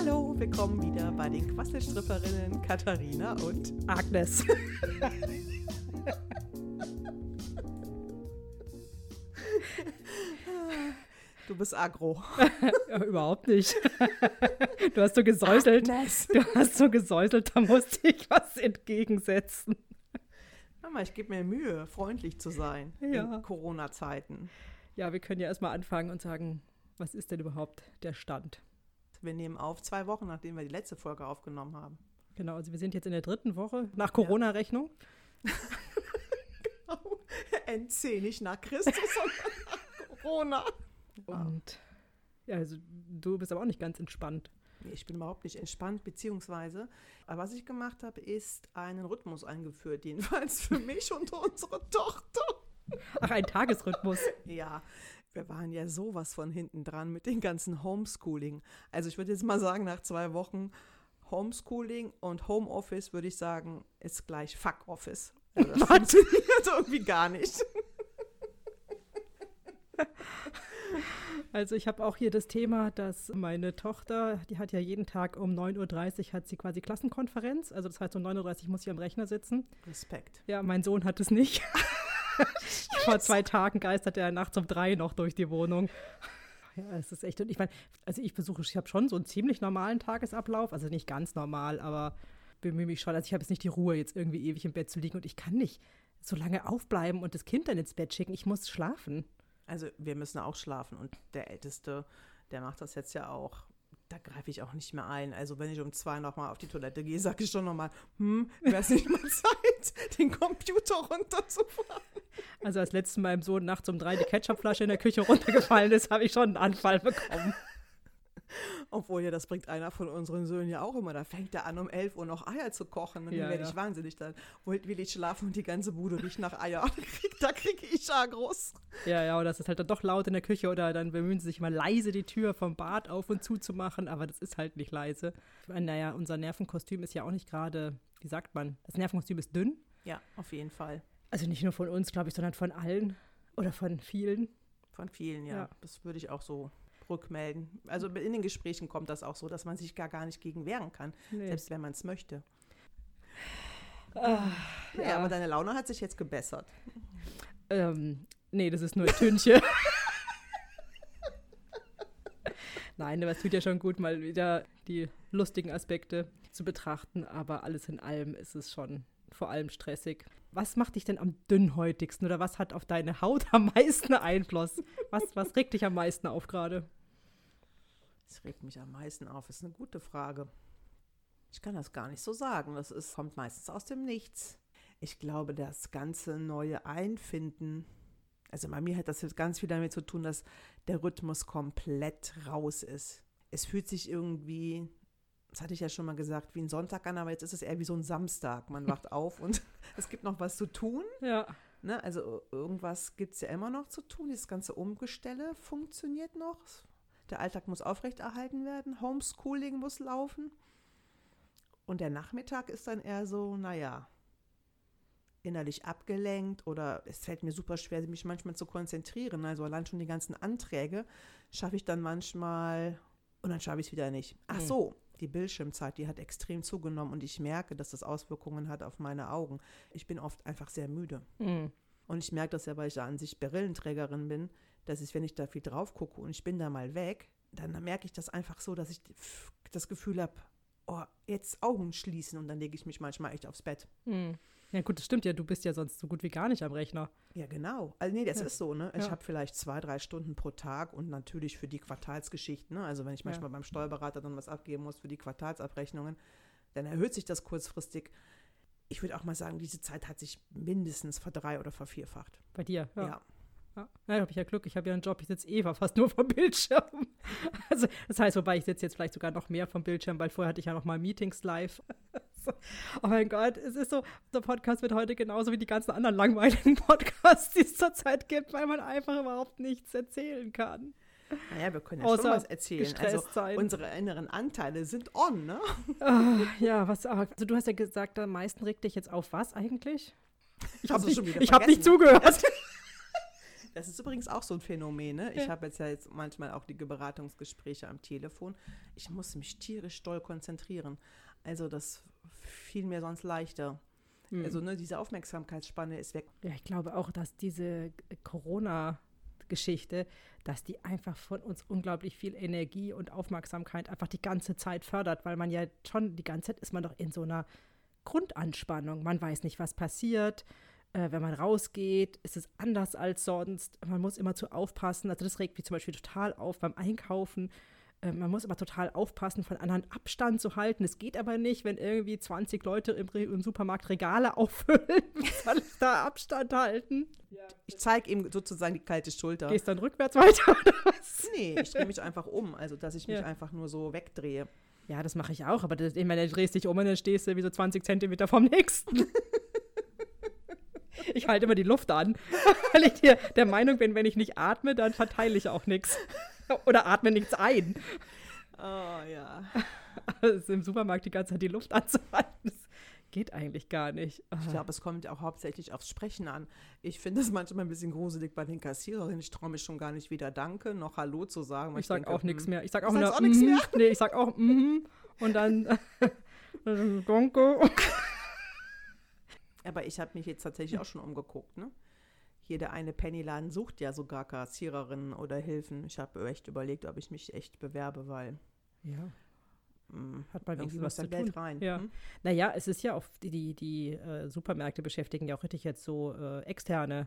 Hallo, willkommen wieder bei den Quasselstripperinnen Katharina und Agnes. Du bist agro. ja, überhaupt nicht. Du hast so gesäuselt. Agnes. Du hast so gesäuselt, da musste ich was entgegensetzen. Mama, ich gebe mir Mühe, freundlich zu sein Ja. in Corona-Zeiten. Ja, wir können ja erstmal anfangen und sagen, was ist denn überhaupt der Stand? Wir nehmen auf zwei Wochen, nachdem wir die letzte Folge aufgenommen haben. Genau, also wir sind jetzt in der dritten Woche nach Corona-Rechnung. NC, nicht nach Christus, sondern nach Corona. Und ja, also du bist aber auch nicht ganz entspannt. Nee, ich bin überhaupt nicht entspannt, beziehungsweise, äh, was ich gemacht habe, ist einen Rhythmus eingeführt, jedenfalls für mich und unsere Tochter. Ach, ein Tagesrhythmus. Ja, wir waren ja sowas von hinten dran mit dem ganzen Homeschooling. Also ich würde jetzt mal sagen, nach zwei Wochen Homeschooling und Homeoffice würde ich sagen, ist gleich Fuck Office. Also das funktioniert irgendwie gar nicht. Also ich habe auch hier das Thema, dass meine Tochter, die hat ja jeden Tag um 9.30 Uhr hat sie quasi Klassenkonferenz. Also das heißt, um 9.30 Uhr muss sie am Rechner sitzen. Respekt. Ja, mein Sohn hat es nicht. Vor zwei Tagen geistert er nachts um drei noch durch die Wohnung. Ja, es ist echt. Und ich meine, also ich besuche, ich habe schon so einen ziemlich normalen Tagesablauf. Also nicht ganz normal, aber bemühe mich schon. Also ich habe jetzt nicht die Ruhe, jetzt irgendwie ewig im Bett zu liegen und ich kann nicht so lange aufbleiben und das Kind dann ins Bett schicken. Ich muss schlafen. Also wir müssen auch schlafen und der Älteste, der macht das jetzt ja auch. Da greife ich auch nicht mehr ein. Also wenn ich um zwei nochmal auf die Toilette gehe, sage ich schon nochmal, hm, wäre es nicht mal Zeit, den Computer runterzufahren. Also als letztes Mal im Sohn nachts um drei die Ketchupflasche in der Küche runtergefallen ist, habe ich schon einen Anfall bekommen. Obwohl ja, das bringt einer von unseren Söhnen ja auch immer. Da fängt er an, um 11 Uhr noch Eier zu kochen. Und Ja, dann werde ja. ich wahnsinnig. Dann will, will ich schlafen und die ganze Bude riecht nach Eier. Da kriege krieg ich Agros. Ja, ja, und das ist halt dann doch laut in der Küche oder dann bemühen sie sich mal leise die Tür vom Bad auf und zu zu machen, aber das ist halt nicht leise. Ich meine, naja, unser Nervenkostüm ist ja auch nicht gerade, wie sagt man, das Nervenkostüm ist dünn. Ja, auf jeden Fall. Also nicht nur von uns, glaube ich, sondern von allen oder von vielen. Von vielen, ja. Ja. Das würde ich auch so rückmelden. Also in den Gesprächen kommt das auch so, dass man sich gar, gar nicht gegen wehren kann. Nee. Selbst wenn man es möchte. Ah, Ja, aber deine Laune hat sich jetzt gebessert. Ähm, nee, das ist nur Tünche. Nein, aber es tut ja schon gut, mal wieder die lustigen Aspekte zu betrachten, aber alles in allem ist es schon vor allem stressig. Was macht dich denn am dünnhäutigsten oder was hat auf deine Haut am meisten Einfluss? Was, was regt dich am meisten auf gerade? Das regt mich am meisten auf. Das ist eine gute Frage. Ich kann das gar nicht so sagen. Das ist, kommt meistens aus dem Nichts. Ich glaube, das ganze neue Einfinden, also bei mir hat das jetzt ganz viel damit zu tun, dass der Rhythmus komplett raus ist. Es fühlt sich irgendwie, das hatte ich ja schon mal gesagt, wie ein Sonntag an, aber jetzt ist es eher wie so ein Samstag. Man wacht auf und es gibt noch was zu tun. Ja. Ne? Also irgendwas gibt es ja immer noch zu tun. Dieses ganze Umgestelle funktioniert noch. Der Alltag muss aufrechterhalten werden. Homeschooling muss laufen. Und der Nachmittag ist dann eher so, naja, innerlich abgelenkt oder es fällt mir super schwer, mich manchmal zu konzentrieren. Also allein schon die ganzen Anträge schaffe ich dann manchmal und dann schaffe ich es wieder nicht. Ach so, die Bildschirmzeit, die hat extrem zugenommen und ich merke, dass das Auswirkungen hat auf meine Augen. Ich bin oft einfach sehr müde. Mhm. Und ich merke das ja, weil ich ja an sich Brillenträgerin bin, dass ich, wenn ich da viel drauf gucke und ich bin da mal weg, dann merke ich das einfach so, dass ich das Gefühl habe, oh, jetzt Augen schließen und dann lege ich mich manchmal echt aufs Bett. Mhm. Ja gut, das stimmt ja, du bist ja sonst so gut wie gar nicht am Rechner. Ja, genau. Also nee, das Ja. ist so, ne? Ich Ja. habe vielleicht zwei, drei Stunden pro Tag und natürlich für die Quartalsgeschichten, ne? Also wenn ich Ja. manchmal beim Steuerberater dann was abgeben muss für die Quartalsabrechnungen, dann erhöht sich das kurzfristig. Ich würde auch mal sagen, diese Zeit hat sich mindestens verdrei- oder vervierfacht. Bei dir, Ja. ja. Ja, ja da habe ich ja Glück. Ich habe ja einen Job, ich sitze Eva fast nur vom Bildschirm. Also, das heißt, wobei ich sitze jetzt vielleicht sogar noch mehr vom Bildschirm, weil vorher hatte ich ja noch mal Meetings live. Oh mein Gott, es ist so, der Podcast wird heute genauso wie die ganzen anderen langweiligen Podcasts, die es zurzeit gibt, weil man einfach überhaupt nichts erzählen kann. Naja, wir können ja schon Außer was erzählen. Also sein. unsere inneren Anteile sind on, ne? Ah, ja, was, also du hast ja gesagt, am meisten regt dich jetzt auf was eigentlich? Ich habe nicht, schon ich hab nicht zugehört. Das ist übrigens auch so ein Phänomen. Ne? Ich Ja. habe jetzt ja jetzt manchmal auch die Beratungsgespräche am Telefon. Ich muss mich tierisch doll konzentrieren. Also das fiel mir sonst leichter. Hm. Also ne, diese Aufmerksamkeitsspanne ist weg. Ja, ich glaube auch, dass diese Corona-Geschichte, dass die einfach von uns unglaublich viel Energie und Aufmerksamkeit einfach die ganze Zeit fördert, weil man ja schon die ganze Zeit ist man doch in so einer Grundanspannung. Man weiß nicht, was passiert. Äh, wenn man rausgeht, ist es anders als sonst. Man muss immer zu aufpassen. Also das regt mich zum Beispiel total auf beim Einkaufen. Äh, man muss immer total aufpassen, von anderen Abstand zu halten. Es geht aber nicht, wenn irgendwie 20 Leute im, Re- im Supermarkt Regale auffüllen. Soll ich da Abstand halten? Ich zeige ihm sozusagen die kalte Schulter. Gehst dann rückwärts weiter oder was? Nee, ich drehe mich einfach um. Also dass ich mich Ja. einfach nur so wegdrehe. Ja, das mache ich auch, aber das, ich meine, du drehst dich um und dann stehst du wie so 20 Zentimeter vom nächsten. Ich halte immer die Luft an, weil ich hier der Meinung bin, wenn ich nicht atme, dann verteile ich auch nichts. Oder atme nichts ein. Oh ja. Also Im Supermarkt die ganze Zeit die Luft anzuhalten, das geht eigentlich gar nicht. Ich glaube, es kommt auch hauptsächlich aufs Sprechen an. Ich finde es manchmal ein bisschen gruselig bei den Kassiererinnen. Ich traue mich schon gar nicht weder Danke noch Hallo zu sagen. Ich sag denke, auch nichts hm, mehr. Ich sag Du auch nur, auch nichts mhm. mehr? Nee, ich sag auch mhm. Und dann Danke. Aber ich habe mich jetzt tatsächlich auch schon umgeguckt. Ne? Hier der eine Pennyladen sucht ja sogar Kassiererinnen oder Hilfen. Ich habe echt überlegt, ob ich mich echt bewerbe, weil Ja, hm, hat mal irgendwie was zu Geld tun. rein. Ja. Hm? Naja, es ist ja auch, die, die, die äh, Supermärkte beschäftigen ja auch richtig jetzt so äh, externe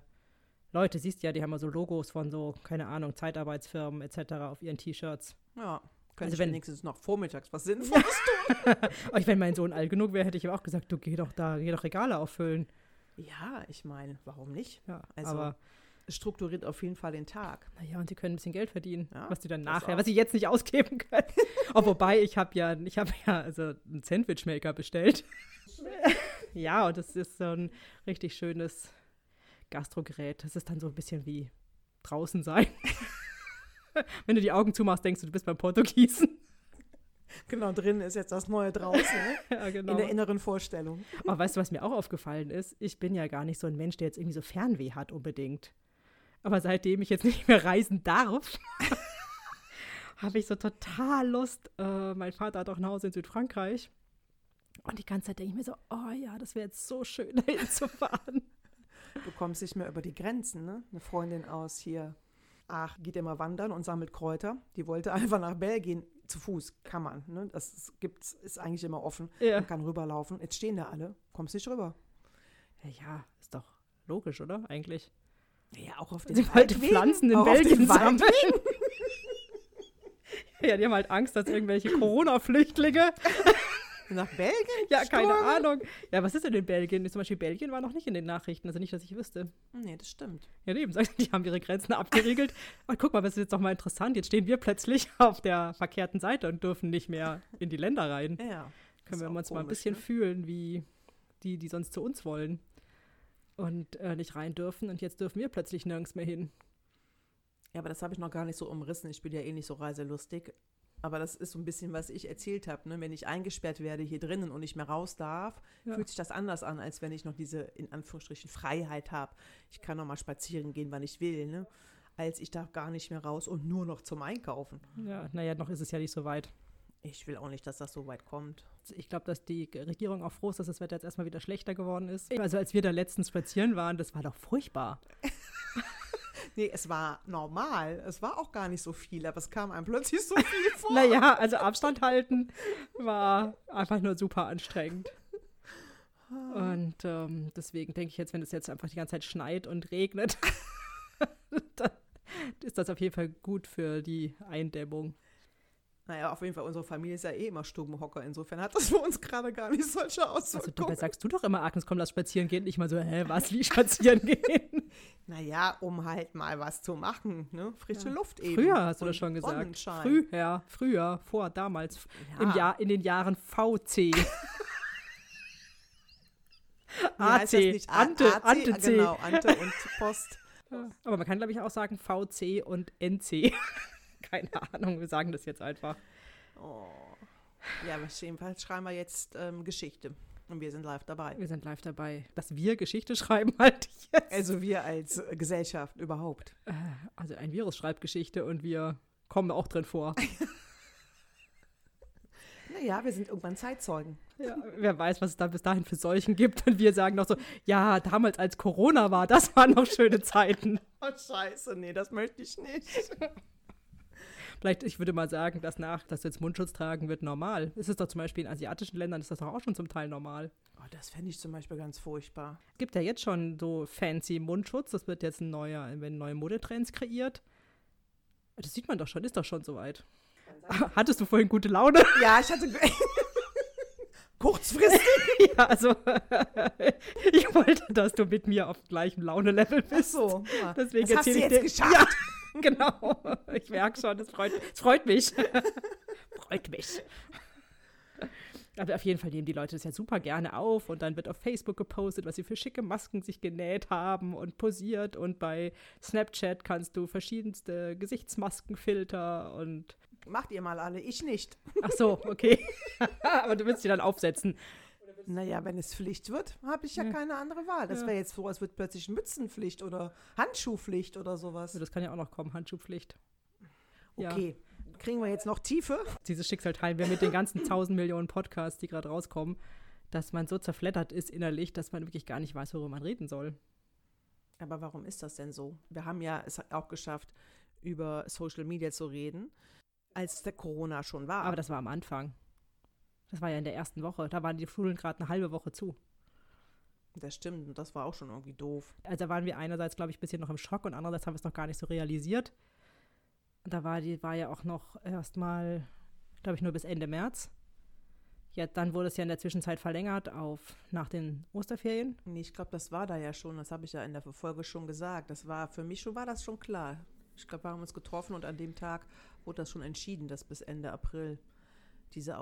Leute. Siehst ja, die haben ja so Logos von so, keine Ahnung, Zeitarbeitsfirmen etc. auf ihren T-Shirts. Ja, könnte Also ich wenn- wenigstens noch vormittags was Sinnvolles Aber ich, wenn mein Sohn alt genug wäre, hätte ich ihm auch gesagt, du geh doch da, geh doch Regale auffüllen. Ja, ich meine, warum nicht? Ja, Also- aber Es strukturiert auf jeden Fall den Tag. naja, und sie können ein bisschen Geld verdienen, Ja, was sie dann nachher, was sie jetzt nicht ausgeben können. oh, wobei, ich habe ja, ich habe ja also einen Sandwichmaker bestellt. ja, und das ist so ein richtig schönes Gastrogerät. Das ist dann so ein bisschen wie draußen sein. Wenn du die Augen zumachst, denkst du, du bist beim Portugiesen. Genau, drin ist jetzt das Neue draußen, ne? ja, genau. in der inneren Vorstellung. Aber weißt du, was mir auch aufgefallen ist? Ich bin ja gar nicht so ein Mensch, der jetzt irgendwie so Fernweh hat unbedingt. Aber seitdem ich jetzt nicht mehr reisen darf, habe ich so total Lust. Äh, mein Vater hat auch ein Haus in Südfrankreich. Und die ganze Zeit denke ich mir so, oh ja, das wäre jetzt so schön, dahin zu fahren. Du kommst nicht mehr über die Grenzen, ne? Eine Freundin aus hier, ach, geht immer wandern und sammelt Kräuter. Die wollte einfach nach Belgien zu Fuß, kann man, ne? Das ist, gibt's, ist eigentlich immer offen. Ja. Man kann rüberlaufen. Jetzt stehen da alle, kommst nicht rüber. Ja, ist doch logisch, oder? Eigentlich. Ja, auch auf den wollte Waldwegen, Pflanzen in Belgien sammeln. ja, die haben halt Angst, dass irgendwelche Corona-Flüchtlinge Nach Belgien? Ja, keine? Ahnung. Ja, was ist denn in Belgien? Zum Beispiel Belgien war noch nicht in den Nachrichten, also nicht, dass ich wüsste. Nee, das stimmt. Ja, eben, die haben ihre Grenzen abgeriegelt. Und guck mal, das ist jetzt doch mal interessant. Jetzt stehen wir plötzlich auf der verkehrten Seite und dürfen nicht mehr in die Länder rein. Ja. Können wir uns mal ein komisch, bisschen ne? fühlen, wie die, die sonst zu uns wollen. Und äh, nicht rein dürfen. Und jetzt dürfen wir plötzlich nirgends mehr hin. Ja, aber das habe ich noch gar nicht so umrissen. Ich bin ja eh nicht so reiselustig. Aber das ist so ein bisschen, was ich erzählt habe. Ne? Wenn ich eingesperrt werde hier drinnen und nicht mehr raus darf, Ja. fühlt sich das anders an, als wenn ich noch diese, in Anführungsstrichen, Freiheit habe. Ich kann noch mal spazieren gehen, wann ich will. Ne? Als ich darf gar nicht mehr raus und nur noch zum Einkaufen. Ja, naja, noch ist es ja nicht so weit. Ich will auch nicht, dass das so weit kommt. Ich glaube, dass die Regierung auch froh ist, dass das Wetter jetzt erstmal wieder schlechter geworden ist. Also als wir da letztens spazieren waren, das war doch furchtbar. Nee, es war normal. Es war auch gar nicht so viel, aber es kam einem plötzlich so viel vor. Naja, also Abstand halten war einfach nur super anstrengend. Und ähm, deswegen denke ich jetzt, wenn es jetzt einfach die ganze Zeit schneit und regnet, dann ist das auf jeden Fall gut für die Eindämmung. Naja, auf jeden Fall, unsere Familie ist ja eh immer Stubenhocker. Insofern hat das für uns gerade gar nicht solche Also Auswirkungen. da sagst du doch immer, Agnes, komm, lass spazieren gehen. Nicht mal so, hä, was, wie spazieren gehen? Naja, um halt mal was zu machen, ne? Frische Ja. Luft eben. Früher hast du das schon gesagt. Früher, früher, vor, damals, Ja. im Jahr, in den Jahren VC. AC, nicht? A- Ante, AC, Ante C. Genau, Ante und Post. Ja. Aber man kann, glaube ich, auch sagen VC und NC. Keine Ahnung, wir sagen das jetzt einfach. Oh. Ja, aber jedenfalls schreiben wir jetzt ähm, Geschichte. Und wir sind live dabei. Wir sind live dabei. Dass wir Geschichte schreiben, halt jetzt. Also wir als äh, Gesellschaft überhaupt. Äh, Also ein Virus schreibt Geschichte und wir kommen auch drin vor. Naja, wir sind irgendwann Zeitzeugen. Ja, wer weiß, was es da bis dahin für Seuchen gibt. Und wir sagen noch so, ja, damals als Corona war, das waren noch schöne Zeiten. Oh, scheiße, nee, das möchte ich nicht. Vielleicht, ich würde mal sagen, dass nach, dass du jetzt Mundschutz tragen wird, normal. Ist es doch zum Beispiel in asiatischen Ländern, ist das doch auch schon zum Teil normal. Oh, das fände ich zum Beispiel ganz furchtbar. Es gibt ja jetzt schon so fancy Mundschutz, das wird jetzt ein neuer, werden neue Modetrends kreiert. Das sieht man doch schon, ist doch schon soweit. Hattest du vorhin gute Laune? Ja, ich hatte. Kurzfristig. ja, also ich wollte, dass du mit mir auf gleichem Launelevel Ach bist. so. Ja. Deswegen das hast du jetzt dir- geschafft. Ja, genau. Ich merke schon, es freut, es freut mich. freut mich. Aber auf jeden Fall nehmen die Leute das ja super gerne auf und dann wird auf Facebook gepostet, was sie für schicke Masken sich genäht haben und posiert und bei Snapchat kannst du verschiedenste Gesichtsmaskenfilter und Macht ihr mal alle, ich nicht. ach so, okay. Aber du willst die dann aufsetzen. Naja, wenn es Pflicht wird, habe ich ja, Ja. keine andere Wahl. Das Ja. wäre jetzt so, als wird plötzlich Mützenpflicht oder Handschuhpflicht oder sowas. Das kann ja auch noch kommen, Handschuhpflicht. Ja. Okay. Kriegen wir jetzt noch Tiefe? Dieses Schicksal teilen wir mit den ganzen tausend Millionen Podcasts, die gerade rauskommen, dass man so zerfleddert ist innerlich, dass man wirklich gar nicht weiß, worüber man reden soll. Aber warum ist das denn so? Wir haben ja es auch geschafft, über Social Media zu reden, als der Corona schon war. Aber das war am Anfang. Das war ja in der ersten Woche. Da waren die Schulen gerade eine halbe Woche zu. das stimmt, und das war auch schon irgendwie doof. Also da waren wir einerseits, glaube ich, ein bisschen noch im Schock und andererseits haben wir es noch gar nicht so realisiert. Und da war die, war ja auch noch erstmal, glaube ich, nur bis Ende März. Ja, dann wurde es ja in der Zwischenzeit verlängert auf nach den Osterferien. Nee, ich glaube, das war da ja schon, das habe ich ja in der Folge schon gesagt. Das war, für mich schon war das schon klar. Ich glaube, wir haben uns getroffen und an dem Tag wurde das schon entschieden, dass bis Ende April diese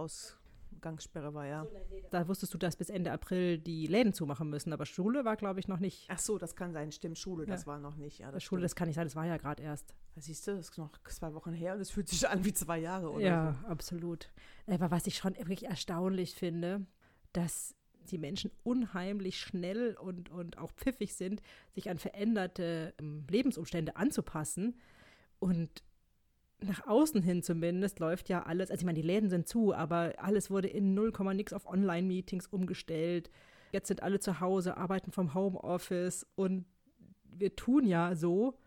Ausgangssperre war, ja. Da wusstest du, dass bis Ende April die Läden zumachen müssen, aber Schule war, glaube ich, noch nicht. Ach so, das kann sein, stimmt, Schule, das Ja. war noch nicht. Ja, das Schule, stimmt. das kann nicht sein, das war ja gerade erst. Siehst du, das ist noch zwei Wochen her und es fühlt sich an wie zwei Jahre oder Ja, absolut. Aber was ich schon wirklich erstaunlich finde, dass die Menschen unheimlich schnell und, und auch pfiffig sind, sich an veränderte ähm, Lebensumstände anzupassen. Und nach außen hin zumindest läuft ja alles, also ich meine, die Läden sind zu, aber alles wurde in 0, nix auf Online-Meetings umgestellt. Jetzt sind alle zu Hause, arbeiten vom Homeoffice und wir tun ja so,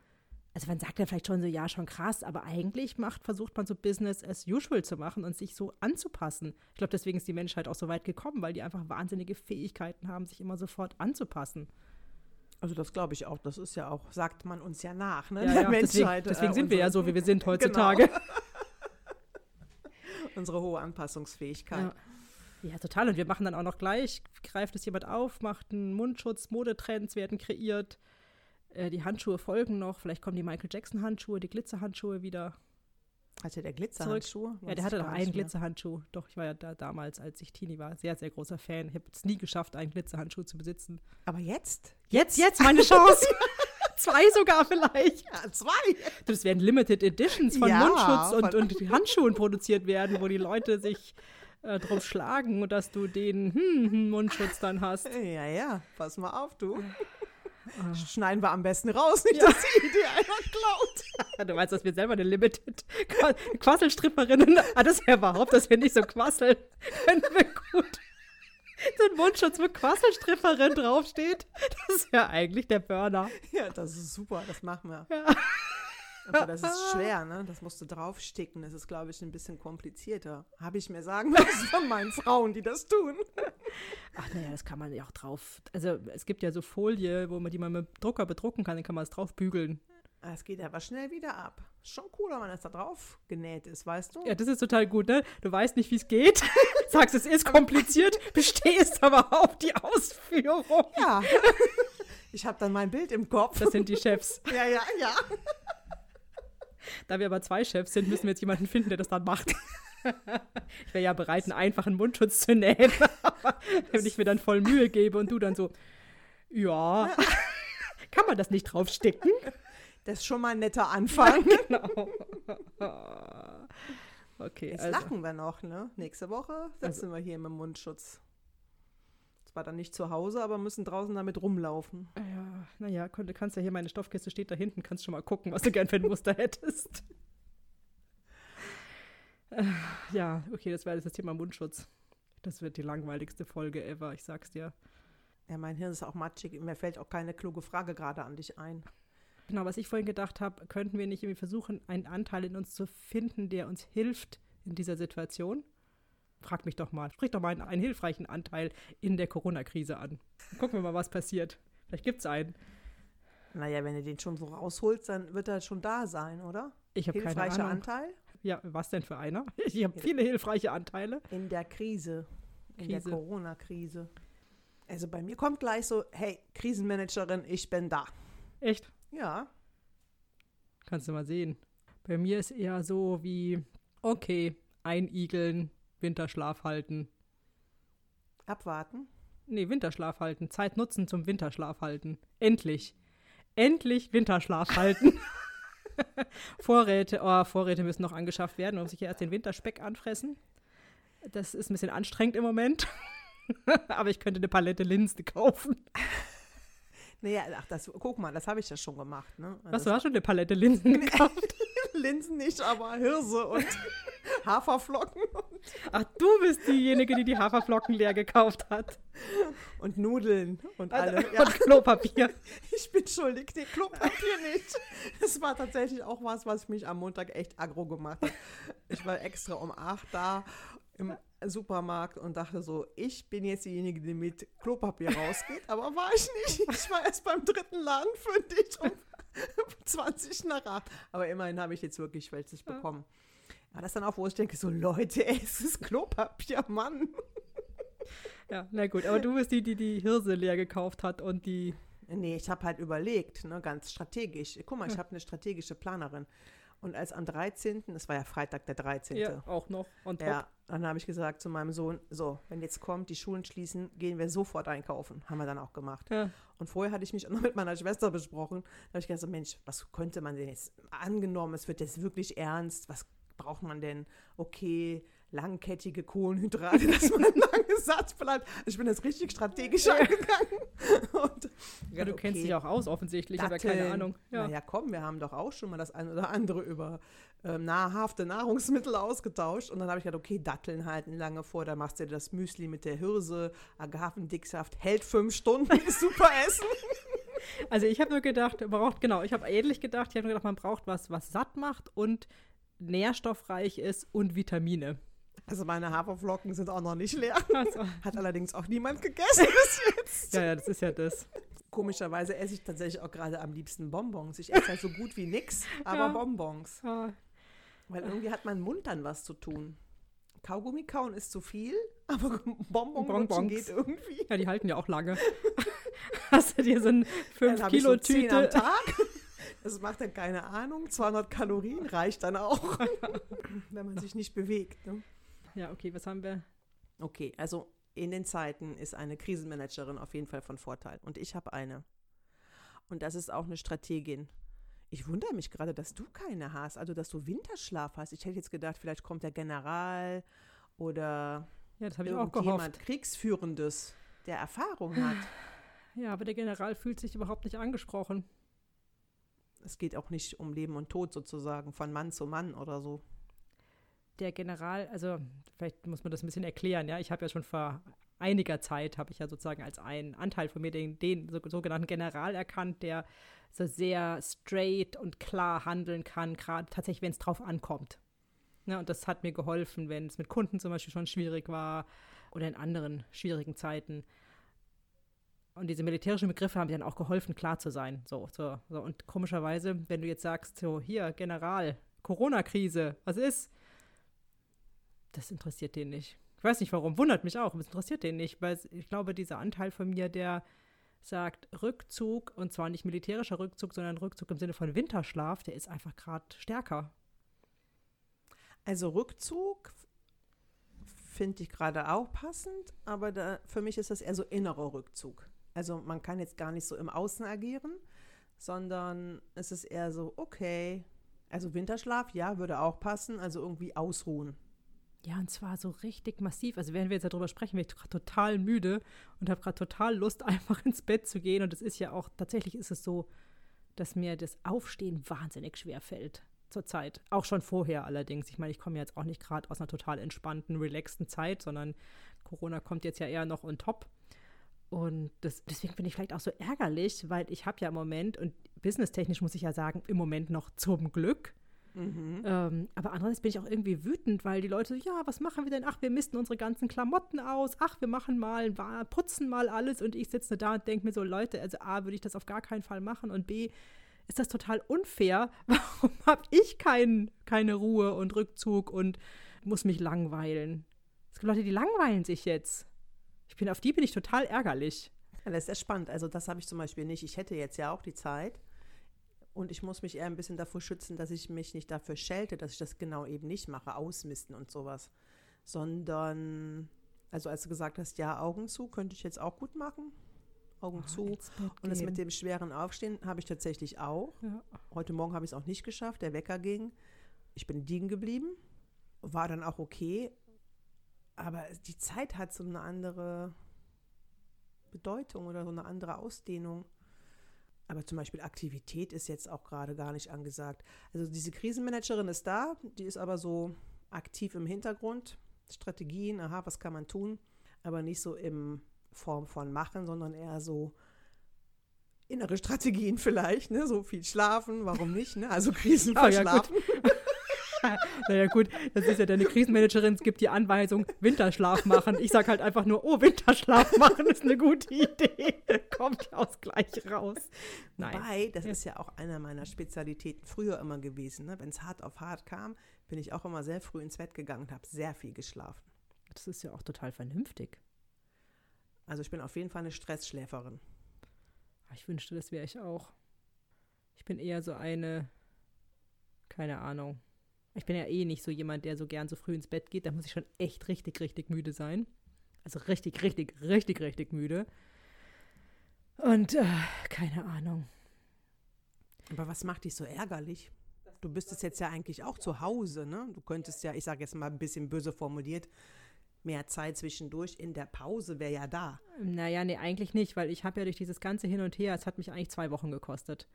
also man sagt ja vielleicht schon so, ja, schon krass, aber eigentlich macht, versucht man so Business as usual zu machen und sich so anzupassen. Ich glaube, deswegen ist die Menschheit auch so weit gekommen, weil die einfach wahnsinnige Fähigkeiten haben, sich immer sofort anzupassen. Also das glaube ich auch. Das ist ja auch, sagt man uns ja nach, ne? Ja, der ja, deswegen Menschheit. deswegen äh, sind wir ja so, wie wir sind heutzutage. Unsere hohe Anpassungsfähigkeit. Ja. ja, total. Und wir machen dann auch noch gleich, greift es jemand auf, macht einen Mundschutz, Modetrends werden kreiert. Äh, die Handschuhe folgen noch. Vielleicht kommen die Michael Jackson-Handschuhe, die Glitzerhandschuhe wieder. Hatte der Glitzerhandschuhe? Ja, der hatte doch einen Glitzerhandschuh. Doch, ich war ja da damals, als ich Teenie war, sehr, sehr großer Fan. Ich habe es nie geschafft, einen Glitzerhandschuh zu besitzen. Aber jetzt? Jetzt, jetzt meine Chance. Zwei sogar vielleicht. Ja, zwei. Das werden Limited Editions von Ja, Mundschutz und, von- und Handschuhen produziert werden, wo die Leute sich äh, drauf schlagen und dass du den hm, hm, Mundschutz dann hast. Ja, ja, pass mal auf, du. Ah. Schneiden wir am besten raus, nicht, dass die Idee einer klaut. Du weißt, dass wir selber eine Limited Qua- Quasselstripperinnen, ah, das wäre überhaupt, dass wir nicht so quasseln, können wir gut. So ein Mundschutz, wo Quasselstripperin draufsteht, das ist ja eigentlich der Burner. Ja, das ist super, das machen wir. Ja. Aber das ist schwer, ne? Das musst du draufsticken. Das ist, glaube ich, ein bisschen komplizierter. Habe ich mir sagen lassen von meinen Frauen, die das tun. Ach naja, das kann man ja auch drauf. Also es gibt ja so Folie, wo man die man mit Drucker bedrucken kann, dann kann man es drauf bügeln. Es geht aber schnell wieder ab. Ist schon cool, wenn man das da drauf genäht ist, weißt du? Ja, das ist total gut, ne? Du weißt nicht, wie es geht, sagst, es ist kompliziert, bestehst aber auf die Ausführung. Ja. Ich habe dann mein Bild im Kopf. Das sind die Chefs. ja, ja, ja. Da wir aber zwei Chefs sind, müssen wir jetzt jemanden finden, der das dann macht. Ich wäre ja bereit, einen einfachen Mundschutz zu nähen. Aber wenn ich mir dann voll Mühe gebe und du dann so, ja, kann man das nicht draufsticken? Das ist schon mal ein netter Anfang. Genau. Okay, Jetzt also. lachen wir noch, ne? Nächste Woche sitzen wir hier mit dem Mundschutz. Zwar dann nicht zu Hause, aber müssen draußen damit rumlaufen. Ja, naja, du kannst ja hier, meine Stoffkiste steht da hinten, kannst schon mal gucken, was du gern für ein Muster hättest. Äh, ja, okay, das wäre das Thema Mundschutz. Das wird die langweiligste Folge ever, ich sag's dir. Ja, mein Hirn ist auch matschig. Mir fällt auch keine kluge Frage gerade an dich ein. Genau, was ich vorhin gedacht habe, könnten wir nicht irgendwie versuchen, einen Anteil in uns zu finden, der uns hilft in dieser Situation? Frag mich doch mal, sprich doch mal einen, einen hilfreichen Anteil in der Corona-Krise an. Gucken wir mal, was passiert. Vielleicht gibt es einen. Naja, wenn du den schon so rausholst, dann wird er schon da sein, oder? Ich habe keine Ahnung. Anteil? Ja, was denn für einer? Ich habe viele hilfreiche Anteile. In der Krise. In Krise. der Corona-Krise. Also bei mir kommt gleich so, hey, Krisenmanagerin, ich bin da. Echt? Ja. Kannst du mal sehen. Bei mir ist eher so wie, okay, einigeln, Winterschlaf halten. Abwarten? Nee, Winterschlaf halten. Zeit nutzen zum Winterschlaf halten. Endlich. Endlich Winterschlaf halten. Vorräte, oh, Vorräte müssen noch angeschafft werden und sich erst den Winterspeck anfressen. Das ist ein bisschen anstrengend im Moment. Aber ich könnte eine Palette Linsen kaufen. Naja, ach, das, guck mal, das habe ich ja schon gemacht. Ne? Also Was, du hast schon eine Palette Linsen gekauft? Linsen nicht, aber Hirse und Haferflocken. Ach, du bist diejenige, die die Haferflocken leer gekauft hat. Und Nudeln und also, alle. Ja. Und Klopapier. Ich bin schuldig, nee, Klopapier nicht. Das war tatsächlich auch was, was mich am Montag echt aggro gemacht hat. Ich war extra um acht da im Supermarkt und dachte so, ich bin jetzt diejenige, die mit Klopapier rausgeht, aber war ich nicht. Ich war erst beim dritten Laden für dich um 20 nach 8. Aber immerhin habe ich jetzt wirklich welches bekommen. Ja, das dann auch, wo ich denke, so Leute, ey, es ist Klopapier, Mann. Ja, na gut, aber du bist die, die die Hirse leer gekauft hat und die... Nee, ich habe halt überlegt, ne, ganz strategisch. Guck mal, ich habe eine strategische Planerin. Und als am 13., es war ja Freitag der 13. Ja, auch noch. Und ja, dann habe ich gesagt zu meinem Sohn, so, wenn jetzt kommt, die Schulen schließen, gehen wir sofort einkaufen. Haben wir dann auch gemacht. Ja. Und vorher hatte ich mich auch noch mit meiner Schwester besprochen. Da habe ich gesagt, Mensch, was könnte man denn jetzt, angenommen, es wird jetzt wirklich ernst, was braucht man denn? Okay, langkettige Kohlenhydrate, dass man lange satt bleibt. Ich bin jetzt richtig strategisch angegangen. Und, ja, du okay, kennst dich auch aus, offensichtlich, Datteln. aber keine Ahnung. Ja. Naja, komm, wir haben doch auch schon mal das eine oder andere über ähm, nahrhafte Nahrungsmittel ausgetauscht. Und dann habe ich gedacht, okay, Datteln halten lange vor, da machst du dir das Müsli mit der Hirse, Agavendicksaft, hält fünf Stunden, ist super Essen. Also ich habe nur gedacht, man braucht, genau, ich habe ähnlich gedacht, ich habe nur gedacht, man braucht was, was satt macht und nährstoffreich ist und Vitamine. Also meine Haferflocken sind auch noch nicht leer. Also. Hat allerdings auch niemand gegessen bis jetzt. Ja, ja, das ist ja das. Komischerweise esse ich tatsächlich auch gerade am liebsten Bonbons. Ich esse halt so gut wie nix, aber ja. Bonbons. Ja. Weil irgendwie hat mein Mund dann was zu tun. Kaugummi kauen ist zu viel, aber Bonbon Bonbons geht irgendwie. Ja, die halten ja auch lange. Hast du dir so ein 5 Kilo Tüte so am Tag? Das macht dann keine Ahnung. 200 Kalorien reicht dann auch, wenn man sich nicht bewegt. Ne? Ja, okay, was haben wir? Okay, also in den Zeiten ist eine Krisenmanagerin auf jeden Fall von Vorteil. Und ich habe eine. Und das ist auch eine Strategin. Ich wundere mich gerade, dass du keine hast, also dass du Winterschlaf hast. Ich hätte jetzt gedacht, vielleicht kommt der General oder ja, das ich auch gehofft. Kriegsführendes, der Erfahrung hat. Ja, aber der General fühlt sich überhaupt nicht angesprochen. Es geht auch nicht um Leben und Tod sozusagen, von Mann zu Mann oder so der General, also vielleicht muss man das ein bisschen erklären, ja, ich habe ja schon vor einiger Zeit, habe ich ja sozusagen als einen Anteil von mir den, den sogenannten General erkannt, der so sehr straight und klar handeln kann, gerade tatsächlich, wenn es drauf ankommt. Ja, und das hat mir geholfen, wenn es mit Kunden zum Beispiel schon schwierig war oder in anderen schwierigen Zeiten. Und diese militärischen Begriffe haben mir dann auch geholfen, klar zu sein. So, so, so. Und komischerweise, wenn du jetzt sagst, so, hier, General, Corona-Krise, was ist? das interessiert den nicht. Ich weiß nicht warum, wundert mich auch, aber es interessiert den nicht, weil ich glaube, dieser Anteil von mir, der sagt Rückzug, und zwar nicht militärischer Rückzug, sondern Rückzug im Sinne von Winterschlaf, der ist einfach gerade stärker. Also Rückzug finde ich gerade auch passend, aber da, für mich ist das eher so innerer Rückzug. Also man kann jetzt gar nicht so im Außen agieren, sondern es ist eher so, okay, also Winterschlaf, ja, würde auch passen, also irgendwie ausruhen. Ja, und zwar so richtig massiv. Also während wir jetzt darüber sprechen, bin ich gerade total müde und habe gerade total Lust, einfach ins Bett zu gehen. Und es ist ja auch, tatsächlich ist es so, dass mir das Aufstehen wahnsinnig schwer fällt zurzeit. Auch schon vorher allerdings. Ich meine, ich komme jetzt auch nicht gerade aus einer total entspannten, relaxten Zeit, sondern Corona kommt jetzt ja eher noch on top. Und das, deswegen bin ich vielleicht auch so ärgerlich, weil ich habe ja im Moment, und businesstechnisch muss ich ja sagen, im Moment noch zum Glück. Mhm. Ähm, aber andererseits bin ich auch irgendwie wütend, weil die Leute so, ja, was machen wir denn? Ach, wir misten unsere ganzen Klamotten aus. Ach, wir machen mal, putzen mal alles. Und ich sitze da und denke mir so, Leute, also A, würde ich das auf gar keinen Fall machen. Und B, ist das total unfair. Warum habe ich kein, keine Ruhe und Rückzug und muss mich langweilen? Es gibt Leute, die langweilen sich jetzt. Ich bin, auf die bin ich total ärgerlich. Ja, das ist sehr spannend. Also das habe ich zum Beispiel nicht. Ich hätte jetzt ja auch die Zeit. Und ich muss mich eher ein bisschen davor schützen, dass ich mich nicht dafür schelte, dass ich das genau eben nicht mache, ausmisten und sowas. Sondern, also als du gesagt hast, ja, Augen zu, könnte ich jetzt auch gut machen. Augen oh, zu. Und das mit dem schweren Aufstehen habe ich tatsächlich auch. Ja. Heute Morgen habe ich es auch nicht geschafft. Der Wecker ging. Ich bin liegen geblieben. War dann auch okay. Aber die Zeit hat so eine andere Bedeutung oder so eine andere Ausdehnung. Aber zum Beispiel Aktivität ist jetzt auch gerade gar nicht angesagt. Also diese Krisenmanagerin ist da, die ist aber so aktiv im Hintergrund. Strategien, aha, was kann man tun, aber nicht so im Form von machen, sondern eher so innere Strategien vielleicht, ne? So viel schlafen, warum nicht, ne? Also Krisen oh, ja. naja, gut, das ist ja deine Krisenmanagerin, es gibt die Anweisung, Winterschlaf machen. Ich sage halt einfach nur, oh, Winterschlaf machen ist eine gute Idee. Kommt ja aus gleich raus. Nein. Wobei, das ja. ist ja auch einer meiner Spezialitäten früher immer gewesen. Ne? Wenn es hart auf hart kam, bin ich auch immer sehr früh ins Bett gegangen und habe sehr viel geschlafen. Das ist ja auch total vernünftig. Also ich bin auf jeden Fall eine Stressschläferin. Ah, ich wünschte, das wäre ich auch. Ich bin eher so eine, keine Ahnung. Ich bin ja eh nicht so jemand, der so gern so früh ins Bett geht. Da muss ich schon echt richtig, richtig müde sein. Also richtig, richtig, richtig, richtig müde. Und äh, keine Ahnung. Aber was macht dich so ärgerlich? Du bist es jetzt ja eigentlich auch zu Hause, ne? Du könntest ja, ich sage jetzt mal ein bisschen böse formuliert, mehr Zeit zwischendurch in der Pause wäre ja da. Naja, nee, eigentlich nicht, weil ich habe ja durch dieses ganze Hin und Her, es hat mich eigentlich zwei Wochen gekostet.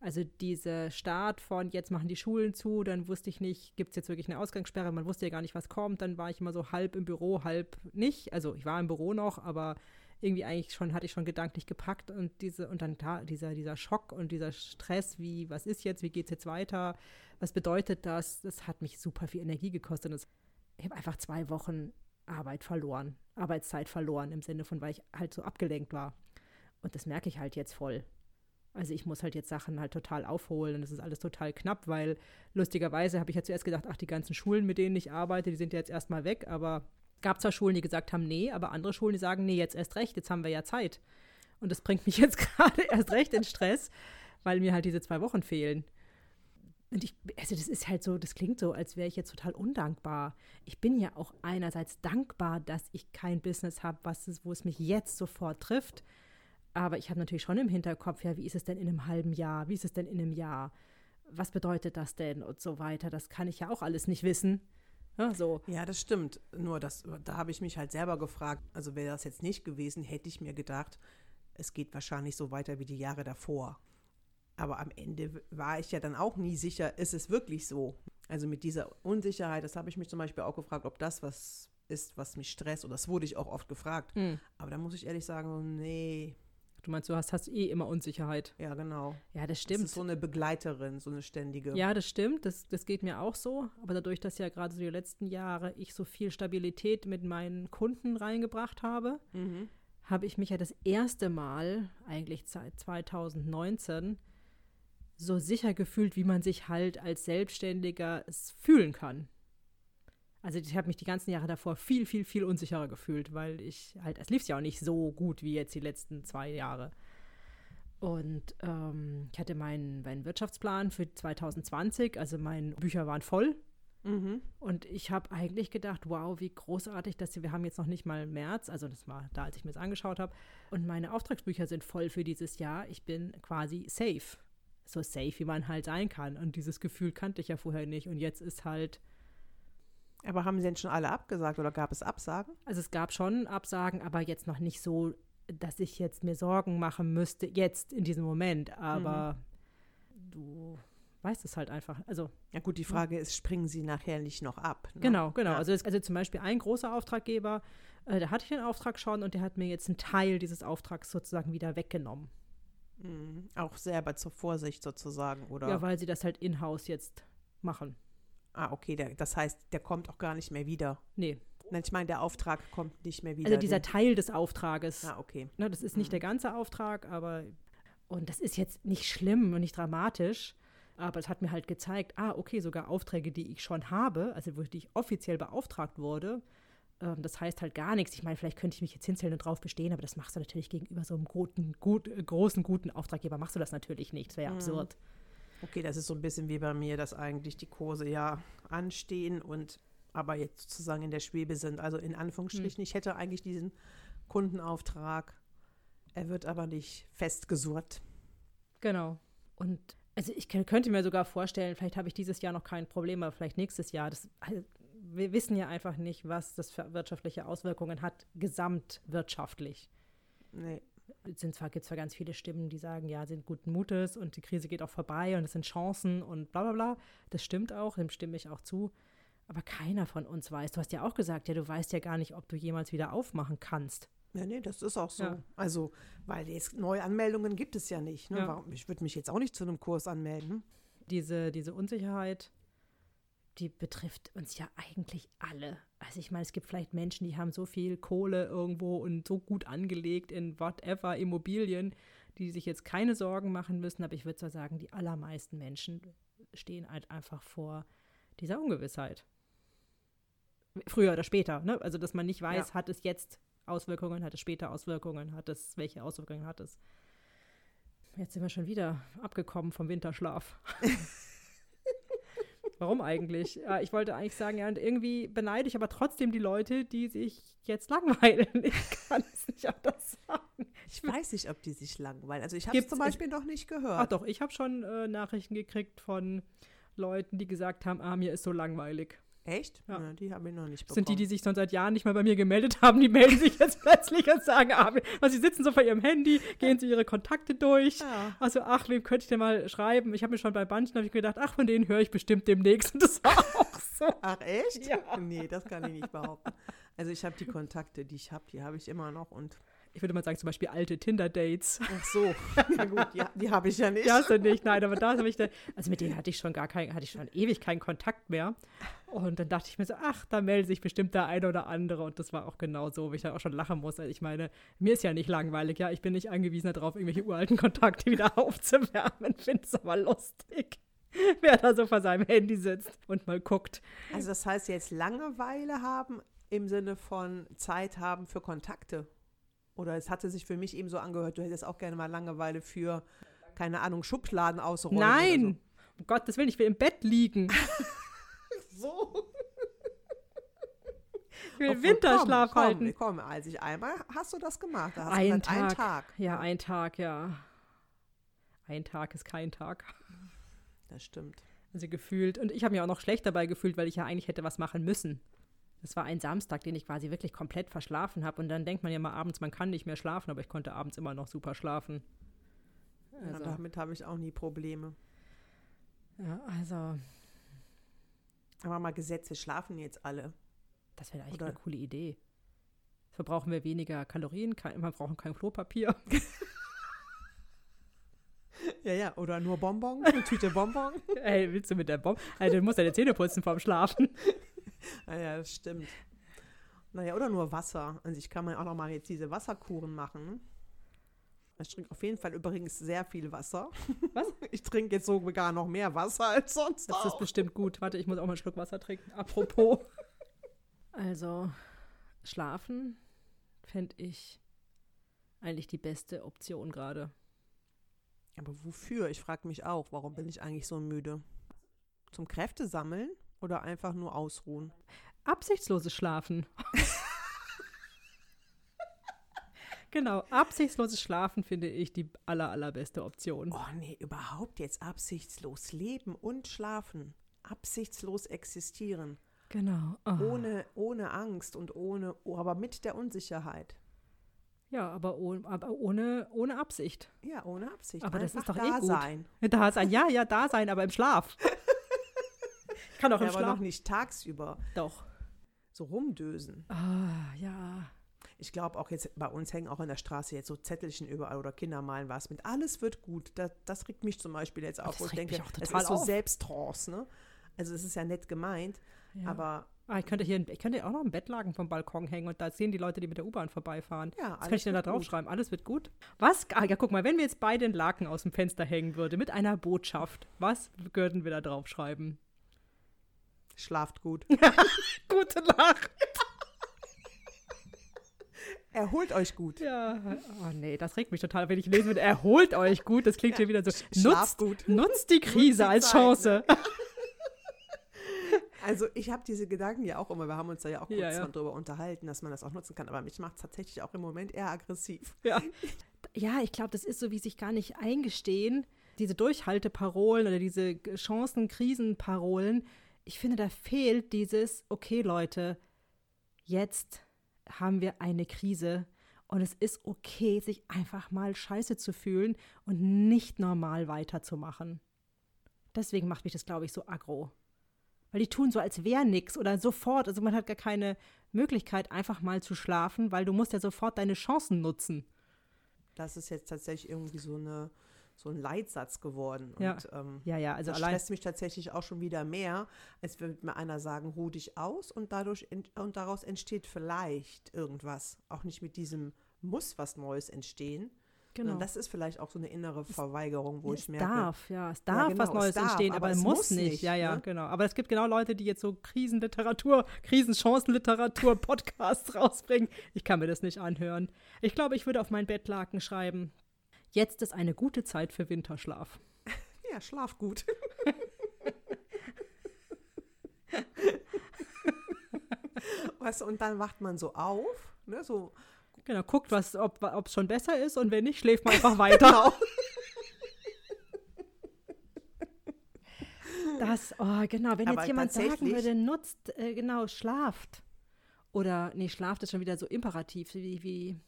Also dieser Start von jetzt machen die Schulen zu, dann wusste ich nicht, gibt es jetzt wirklich eine Ausgangssperre, man wusste ja gar nicht, was kommt, dann war ich immer so halb im Büro, halb nicht. Also ich war im Büro noch, aber irgendwie eigentlich schon, hatte ich schon gedanklich gepackt und diese, und dann da, dieser, dieser Schock und dieser Stress, wie, was ist jetzt, wie geht es jetzt weiter, was bedeutet das, das hat mich super viel Energie gekostet. Das, ich habe einfach zwei Wochen Arbeit verloren, Arbeitszeit verloren im Sinne von, weil ich halt so abgelenkt war. Und das merke ich halt jetzt voll. Also ich muss halt jetzt Sachen halt total aufholen und das ist alles total knapp, weil lustigerweise habe ich ja zuerst gedacht, ach, die ganzen Schulen, mit denen ich arbeite, die sind ja jetzt erstmal weg, aber gab zwar Schulen, die gesagt haben, nee, aber andere Schulen, die sagen, nee, jetzt erst recht, jetzt haben wir ja Zeit. Und das bringt mich jetzt gerade erst recht in Stress, weil mir halt diese zwei Wochen fehlen. Und ich, also das ist halt so, das klingt so, als wäre ich jetzt total undankbar. Ich bin ja auch einerseits dankbar, dass ich kein Business habe, wo es mich jetzt sofort trifft. Aber ich habe natürlich schon im Hinterkopf, ja, wie ist es denn in einem halben Jahr? Wie ist es denn in einem Jahr? Was bedeutet das denn und so weiter? Das kann ich ja auch alles nicht wissen. Ja, so. ja das stimmt. Nur das, da habe ich mich halt selber gefragt. Also wäre das jetzt nicht gewesen, hätte ich mir gedacht, es geht wahrscheinlich so weiter wie die Jahre davor. Aber am Ende war ich ja dann auch nie sicher, ist es wirklich so? Also mit dieser Unsicherheit, das habe ich mich zum Beispiel auch gefragt, ob das was ist, was mich stresst. Und das wurde ich auch oft gefragt. Mhm. Aber da muss ich ehrlich sagen, nee. Du meinst, du hast, hast eh immer Unsicherheit. Ja, genau. Ja, das stimmt. Das ist so eine Begleiterin, so eine ständige. Ja, das stimmt. Das, das geht mir auch so. Aber dadurch, dass ja gerade so die letzten Jahre ich so viel Stabilität mit meinen Kunden reingebracht habe, mhm. habe ich mich ja das erste Mal, eigentlich seit 2019, so sicher gefühlt, wie man sich halt als Selbstständiger fühlen kann. Also ich habe mich die ganzen Jahre davor viel, viel, viel unsicherer gefühlt, weil ich halt, es lief ja auch nicht so gut wie jetzt die letzten zwei Jahre. Und ähm, ich hatte meinen, meinen Wirtschaftsplan für 2020, also meine Bücher waren voll. Mhm. Und ich habe eigentlich gedacht, wow, wie großartig, dass wir haben jetzt noch nicht mal März, also das war da, als ich mir das angeschaut habe. Und meine Auftragsbücher sind voll für dieses Jahr. Ich bin quasi safe so safe, wie man halt sein kann. Und dieses Gefühl kannte ich ja vorher nicht. Und jetzt ist halt, Aber haben sie denn schon alle abgesagt oder gab es Absagen? Also es gab schon Absagen, aber jetzt noch nicht so, dass ich jetzt mir Sorgen machen müsste, jetzt in diesem Moment. Aber mhm. du weißt es halt einfach. Also ja gut, die Frage ist, springen sie nachher nicht noch ab? Ne? Genau, genau. Ja. Also, es, also zum Beispiel ein großer Auftraggeber, äh, da hatte ich den Auftrag schon und der hat mir jetzt einen Teil dieses Auftrags sozusagen wieder weggenommen. Mhm. Auch selber zur Vorsicht sozusagen, oder? Ja, weil sie das halt in-house jetzt machen. Ah, okay, der, das heißt, der kommt auch gar nicht mehr wieder. Nee. Nein, ich meine, der Auftrag kommt nicht mehr wieder. Also dieser Teil des Auftrages. Ah, okay. Ne, das ist nicht mhm. der ganze Auftrag, aber und das ist jetzt nicht schlimm und nicht dramatisch, aber es hat mir halt gezeigt, ah, okay, sogar Aufträge, die ich schon habe, also wo ich offiziell beauftragt wurde, ähm, das heißt halt gar nichts. Ich meine, vielleicht könnte ich mich jetzt hinstellen und drauf bestehen, aber das machst du natürlich gegenüber so einem guten, gut, großen, guten Auftraggeber, machst du das natürlich nicht. Das wäre ja mhm. absurd. Okay, das ist so ein bisschen wie bei mir, dass eigentlich die Kurse ja anstehen und aber jetzt sozusagen in der Schwebe sind. Also in Anführungsstrichen, hm. ich hätte eigentlich diesen Kundenauftrag. Er wird aber nicht festgesurrt. Genau. Und also ich könnte mir sogar vorstellen, vielleicht habe ich dieses Jahr noch kein Problem, aber vielleicht nächstes Jahr. Das, also wir wissen ja einfach nicht, was das für wirtschaftliche Auswirkungen hat, gesamtwirtschaftlich. Nee sind zwar, gibt zwar ganz viele Stimmen, die sagen, ja, sind guten Mutes und die Krise geht auch vorbei und es sind Chancen und bla bla bla. Das stimmt auch, dem stimme ich auch zu. Aber keiner von uns weiß. Du hast ja auch gesagt, ja, du weißt ja gar nicht, ob du jemals wieder aufmachen kannst. Ja, nee, das ist auch so. Ja. Also, weil jetzt Neuanmeldungen gibt es ja nicht. Ne? Ja. Warum, ich würde mich jetzt auch nicht zu einem Kurs anmelden. Diese, diese Unsicherheit, die betrifft uns ja eigentlich alle. Also ich meine, es gibt vielleicht Menschen, die haben so viel Kohle irgendwo und so gut angelegt in whatever Immobilien, die sich jetzt keine Sorgen machen müssen. Aber ich würde zwar sagen, die allermeisten Menschen stehen halt einfach vor dieser Ungewissheit. Früher oder später, ne? Also dass man nicht weiß, ja. hat es jetzt Auswirkungen, hat es später Auswirkungen, hat es, welche Auswirkungen hat es. Jetzt sind wir schon wieder abgekommen vom Winterschlaf. Warum eigentlich? Ja, ich wollte eigentlich sagen, ja, und irgendwie beneide ich aber trotzdem die Leute, die sich jetzt langweilen. Ich kann es nicht anders sagen. Ich weiß nicht, ob die sich langweilen. Also ich habe es zum Beispiel noch nicht gehört. Ach doch, ich habe schon äh, Nachrichten gekriegt von Leuten, die gesagt haben, ah, mir ist so langweilig. Echt? Ja. ja die habe ich noch nicht bekommen. Sind die, die sich schon seit Jahren nicht mehr bei mir gemeldet haben, die melden sich jetzt plötzlich und sagen, ah, also sie sitzen so vor ihrem Handy, gehen sie ihre Kontakte durch. Ja. Also, ach, wem könnte ich denn mal schreiben? Ich habe mir schon bei manchen habe ich gedacht, ach, von denen höre ich bestimmt demnächst. Und das war auch so. Ach, echt? Ja. Nee, das kann ich nicht behaupten. Also ich habe die Kontakte, die ich habe, die habe ich immer noch und ich würde mal sagen, zum Beispiel alte Tinder-Dates. Ach so, ja gut, ja, die habe ich ja nicht. Die hast du nicht, nein, aber da habe ich, da, also mit denen hatte ich schon gar keinen, hatte ich schon ewig keinen Kontakt mehr. Und dann dachte ich mir so, ach, da meldet sich bestimmt der eine oder andere. Und das war auch genau so, wie ich dann auch schon lachen muss. Also ich meine, mir ist ja nicht langweilig, ja. Ich bin nicht angewiesen darauf, irgendwelche uralten Kontakte wieder aufzuwärmen. Finde es aber lustig wer da so vor seinem Handy sitzt und mal guckt. Also das heißt jetzt Langeweile haben im Sinne von Zeit haben für Kontakte. Oder es hatte sich für mich eben so angehört, du hättest auch gerne mal Langeweile für, keine Ahnung, Schubladen ausräumen. Nein! So. Um Gottes Willen, ich will im Bett liegen. so. Ich will Obwohl, Winterschlaf komm, halten. Komm, komm, als ich einmal hast du das gemacht. Da hast ein, Tag. Tag. Ja, ein Tag, ja. Ein Tag ist kein Tag. Das stimmt. Also gefühlt. Und ich habe mich auch noch schlecht dabei gefühlt, weil ich ja eigentlich hätte was machen müssen. Das war ein Samstag, den ich quasi wirklich komplett verschlafen habe. Und dann denkt man ja mal abends, man kann nicht mehr schlafen, aber ich konnte abends immer noch super schlafen. Also. Ja, damit habe ich auch nie Probleme. Ja, also. Aber mal Gesetze schlafen jetzt alle. Das wäre echt Oder? eine coole Idee. Verbrauchen wir weniger Kalorien, kein, wir brauchen kein Klopapier. ja, ja, oder nur Bonbon, eine Tüte Bonbon. Ey, willst du mit der Bonbon? Also, du musst deine Zähne putzen vorm Schlafen. naja, ah das stimmt. Naja, oder nur Wasser. Also ich kann mir auch noch mal jetzt diese Wasserkuren machen. Ich trinke auf jeden Fall übrigens sehr viel Wasser. Was? Ich trinke jetzt sogar noch mehr Wasser als sonst. Das auch. ist bestimmt gut. Warte, ich muss auch mal einen Schluck Wasser trinken. Apropos. also, schlafen fände ich eigentlich die beste Option gerade. Aber wofür? Ich frage mich auch, warum bin ich eigentlich so müde? Zum Kräfte sammeln? Oder einfach nur ausruhen? Absichtsloses Schlafen. genau, absichtsloses Schlafen finde ich die aller, allerbeste Option. Oh nee, überhaupt jetzt absichtslos leben und schlafen. Absichtslos existieren. Genau. Oh. Ohne, ohne Angst und ohne, aber mit der Unsicherheit. Ja, aber, ohne, aber ohne, ohne Absicht. Ja, ohne Absicht. Aber das ist doch eh gut. sein. Da sein, ja, ja, da sein, aber im Schlaf. Kann auch Ja, im aber Schlaf. noch nicht tagsüber Doch. so rumdösen. Ah, ja. Ich glaube auch jetzt, bei uns hängen auch in der Straße jetzt so Zettelchen überall oder Kinder malen was mit. Alles wird gut. Das, das regt mich zum Beispiel jetzt auf, Das wo ich denke, mich auch das total ist so auf. Selbsttrance, ne? Also es ist ja nett gemeint, ja. aber Ah, ich könnte hier, ich könnte auch noch einen Bettlaken vom Balkon hängen und da sehen die Leute, die mit der U-Bahn vorbeifahren. ja, Was kann ich denn da draufschreiben? Alles wird gut. Was? Ah, ja, guck mal, wenn wir jetzt beide einen Laken aus dem Fenster hängen würde mit einer Botschaft, was würden wir da draufschreiben? Schlaft gut. Gute Nacht. Erholt euch gut. Ja. Oh nee, das regt mich total, wenn ich lesen würde, erholt euch gut. Das klingt hier wieder so. Nutzt, gut. nutzt die Krise die als Chance. Also ich habe diese Gedanken ja auch immer, wir haben uns da ja auch kurz Ja, ja. drüber unterhalten, dass man das auch nutzen kann, aber mich macht es tatsächlich auch im Moment eher aggressiv. Ja. ja, ich glaube, das ist so, wie sich gar nicht eingestehen, diese Durchhalteparolen oder diese Chancen-Krisenparolen. Ich finde, da fehlt dieses, okay, Leute, jetzt haben wir eine Krise und es ist okay, sich einfach mal scheiße zu fühlen und nicht normal weiterzumachen. Deswegen macht mich das, glaube ich, so aggro. Weil die tun so, als wäre nix oder sofort, also man hat gar keine Möglichkeit, einfach mal zu schlafen, weil du musst ja sofort deine Chancen nutzen. Das ist jetzt tatsächlich irgendwie so, eine, so ein Leitsatz geworden. Ja. Und ähm, Ja, ja, also das allein. stresst mich tatsächlich auch schon wieder mehr, als würde mir einer sagen, ruh dich aus und, dadurch und daraus entsteht vielleicht irgendwas. Auch nicht mit diesem muss was Neues entstehen. Genau. Und das ist vielleicht auch so eine innere Verweigerung, wo es ich merke. darf, ja, es darf genau, was es Neues darf, entstehen, aber aber, es es muss muss nicht. nicht, Ja, ja, ne? genau. Aber es gibt genau Leute, die jetzt so Krisenliteratur, Krisenchancenliteratur, Podcasts rausbringen. Ich kann mir das nicht anhören. Ich glaube, ich würde auf mein Bettlaken schreiben: Jetzt ist eine gute Zeit für Winterschlaf. Ja, schlaf gut. weißt du, und dann wacht man so auf, ne, so Genau, guckt, was, ob es schon besser ist und wenn nicht, schläft man einfach weiter. Das, oh, genau, wenn Aber jetzt jemand sagen würde, nutzt, äh, genau, schlaft. Oder, nee, schlaft ist schon wieder so imperativ, wie, wie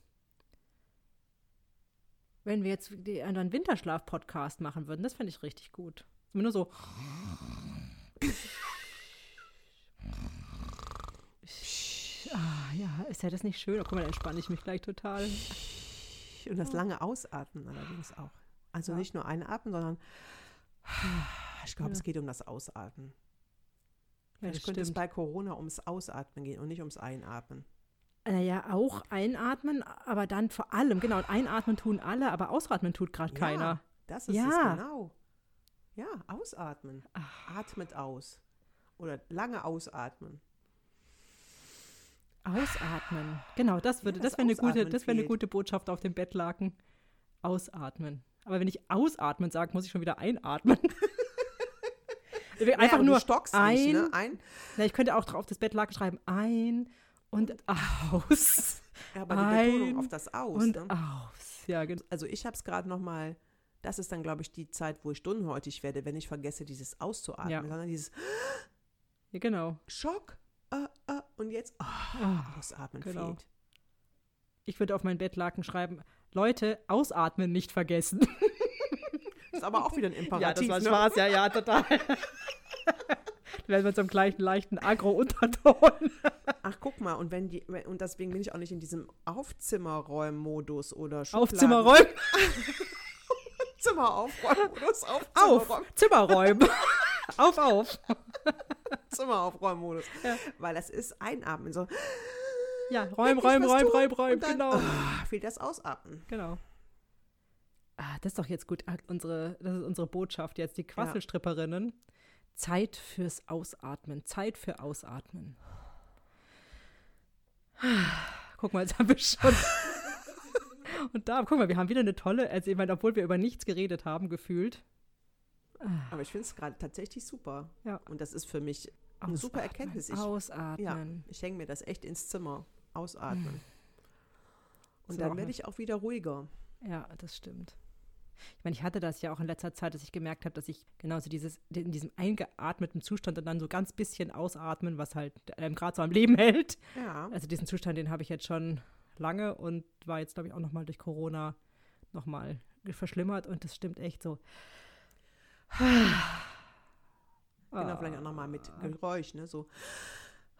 wenn wir jetzt einen Winterschlaf-Podcast machen würden, das fände ich richtig gut. Immer nur so. Ah, ja, ist ja das nicht schön? Oh, guck mal, da entspanne ich mich gleich total. und das lange Ausatmen allerdings auch. Also Ja. nicht nur einatmen, sondern ich glaube, Ja. es geht um das Ausatmen. Ja, Vielleicht das könnte es stimmt. bei Corona ums Ausatmen gehen und nicht ums Einatmen. Naja, Äh, auch einatmen, aber dann vor allem, genau, einatmen tun alle, aber ausatmen tut gerade keiner. Ja, das ist es Ja. genau. Ja, ausatmen. Ach. Atmet aus. Oder lange ausatmen. Ausatmen. Genau, das würde, Ja, das das wäre eine gute, das wäre eine gute Botschaft auf dem Bettlaken. Ausatmen. Aber wenn ich ausatmen sage, muss ich schon wieder einatmen. Einfach aber nur stockst ein. nicht, ne? Ein, Na, ich könnte auch drauf das Bettlaken schreiben ein und aus ja, aber die Betonung auf das Aus. und ne? aus. Ja, genau. Also ich habe es gerade noch mal, das ist dann, glaube ich, die Zeit, wo ich dünnhäutig werde, wenn ich vergesse, dieses auszuatmen, Ja. sondern dieses ja, genau. Schock äh, äh, und jetzt ah, Ah, ausatmen genau. fehlt. Ich würde auf mein Bettlaken schreiben, Leute, ausatmen nicht vergessen. Ist aber auch wieder ein Imperativ. ja, das ne? war Spaß, ja, ja, total. Dann werden wir zum gleichen leichten Agro-Unterton. Ach, guck mal, und wenn die, und deswegen bin ich auch nicht in diesem Aufzimmerräumen-Modus oder Aufzimmerräumen. Zimmeraufräumen-Modus, Auf, Aufzimmerräumen- Zimmerräumen. auf, auf. Zimmeraufräumen-Modus. Ja. Weil das ist Einatmen, so Ja, räum, räum, räum, räum, räum, genau. ah, fehlt das Ausatmen. Genau. Ah, das ist doch jetzt gut. Ah, Unsere, das ist unsere Botschaft jetzt, die Quasselstripperinnen. Zeit fürs Ausatmen. Zeit für Ausatmen. Guck mal, jetzt haben wir schon. Und da, guck mal, wir haben wieder eine tolle, also ich meine, obwohl wir über nichts geredet haben, gefühlt. Aber ich finde es gerade tatsächlich super. Ja. Und das ist für mich eine super Erkenntnis. Ich, Ausatmen. ja, ich hänge mir das echt ins Zimmer. Ausatmen. Ist Und aber dann werde ich auch wieder ruhiger. Ja, das stimmt. Ich meine, ich hatte das ja auch in letzter Zeit, dass ich gemerkt habe, dass ich genauso dieses, in diesem eingeatmeten Zustand und dann so ganz bisschen ausatmen, was halt einem gerade so am Leben hält. Ja. Also diesen Zustand, den habe ich jetzt schon lange und war jetzt, glaube ich, auch nochmal durch Corona nochmal verschlimmert und das stimmt echt so. Genau, vielleicht auch nochmal mit Geräusch, ne? So.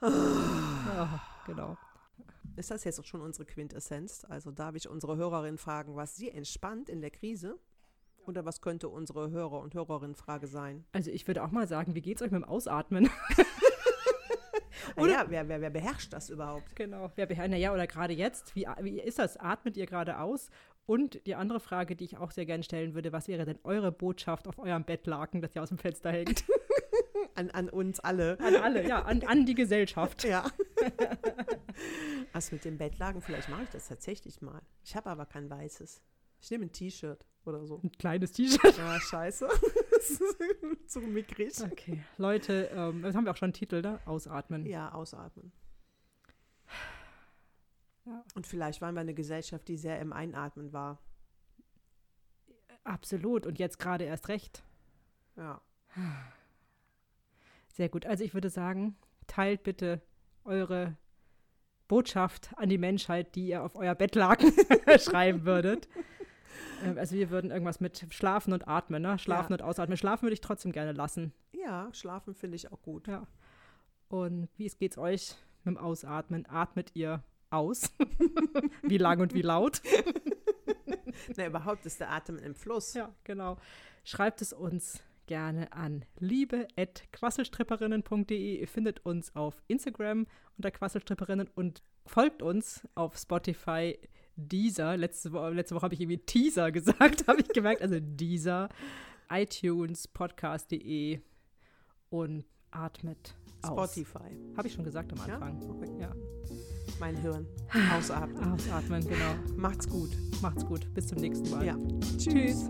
Ah, genau. Ist das jetzt auch schon unsere Quintessenz? Also darf ich unsere Hörerin fragen, was sie entspannt in der Krise? Oder was könnte unsere Hörer- und Hörerinnenfrage sein? Also ich würde auch mal sagen, wie geht's euch mit dem Ausatmen? Naja, wer, wer, wer beherrscht das überhaupt? Genau. Wer beherrscht, naja, oder gerade jetzt, wie, wie ist das? Atmet ihr gerade aus? Und die andere Frage, die ich auch sehr gerne stellen würde, was wäre denn eure Botschaft auf eurem Bettlaken, das ihr aus dem Fenster hängt? An, an uns alle. An alle, ja, an, an die Gesellschaft. Ja. Was mit dem Bettlaken? Vielleicht mache ich das tatsächlich mal. Ich habe aber kein weißes. Ich nehme ein T-Shirt oder so. Ein kleines T-Shirt. Ja, scheiße. Zu mickrig. Okay, Leute, ähm, das haben wir auch schon einen Titel, ne? Ausatmen. Ja, ausatmen. Ja. Und vielleicht waren wir eine Gesellschaft, die sehr im Einatmen war. Absolut. Und jetzt gerade erst recht. Ja. Sehr gut. Also ich würde sagen, teilt bitte eure Botschaft an die Menschheit, die ihr auf euer Bettlaken schreiben würdet. Ähm, Also wir würden irgendwas mit Schlafen und Atmen, ne? Schlafen Ja. und Ausatmen. Schlafen würde ich trotzdem gerne lassen. Ja, schlafen finde ich auch gut. Ja. Und wie es geht's euch mit dem Ausatmen? Atmet ihr aus? wie lang und wie laut? Na, überhaupt ist der Atem im Fluss. Ja, genau. Schreibt es uns gerne an liebe.quasselstripperinnen.de. Ihr findet uns auf Instagram unter Quasselstripperinnen und folgt uns auf Spotify, Deezer. Letzte, Wo letzte Woche habe ich irgendwie Teaser gesagt, habe ich gemerkt. Also Deezer, iTunes, Podcast.de und atmet aus. Spotify. Habe ich schon gesagt am Ja? Anfang. Okay. Ja. Mein Hirn. Ausatmen. Ausatmen, genau. Macht's gut. Macht's gut. Bis zum nächsten Mal. Ja. Tschüss.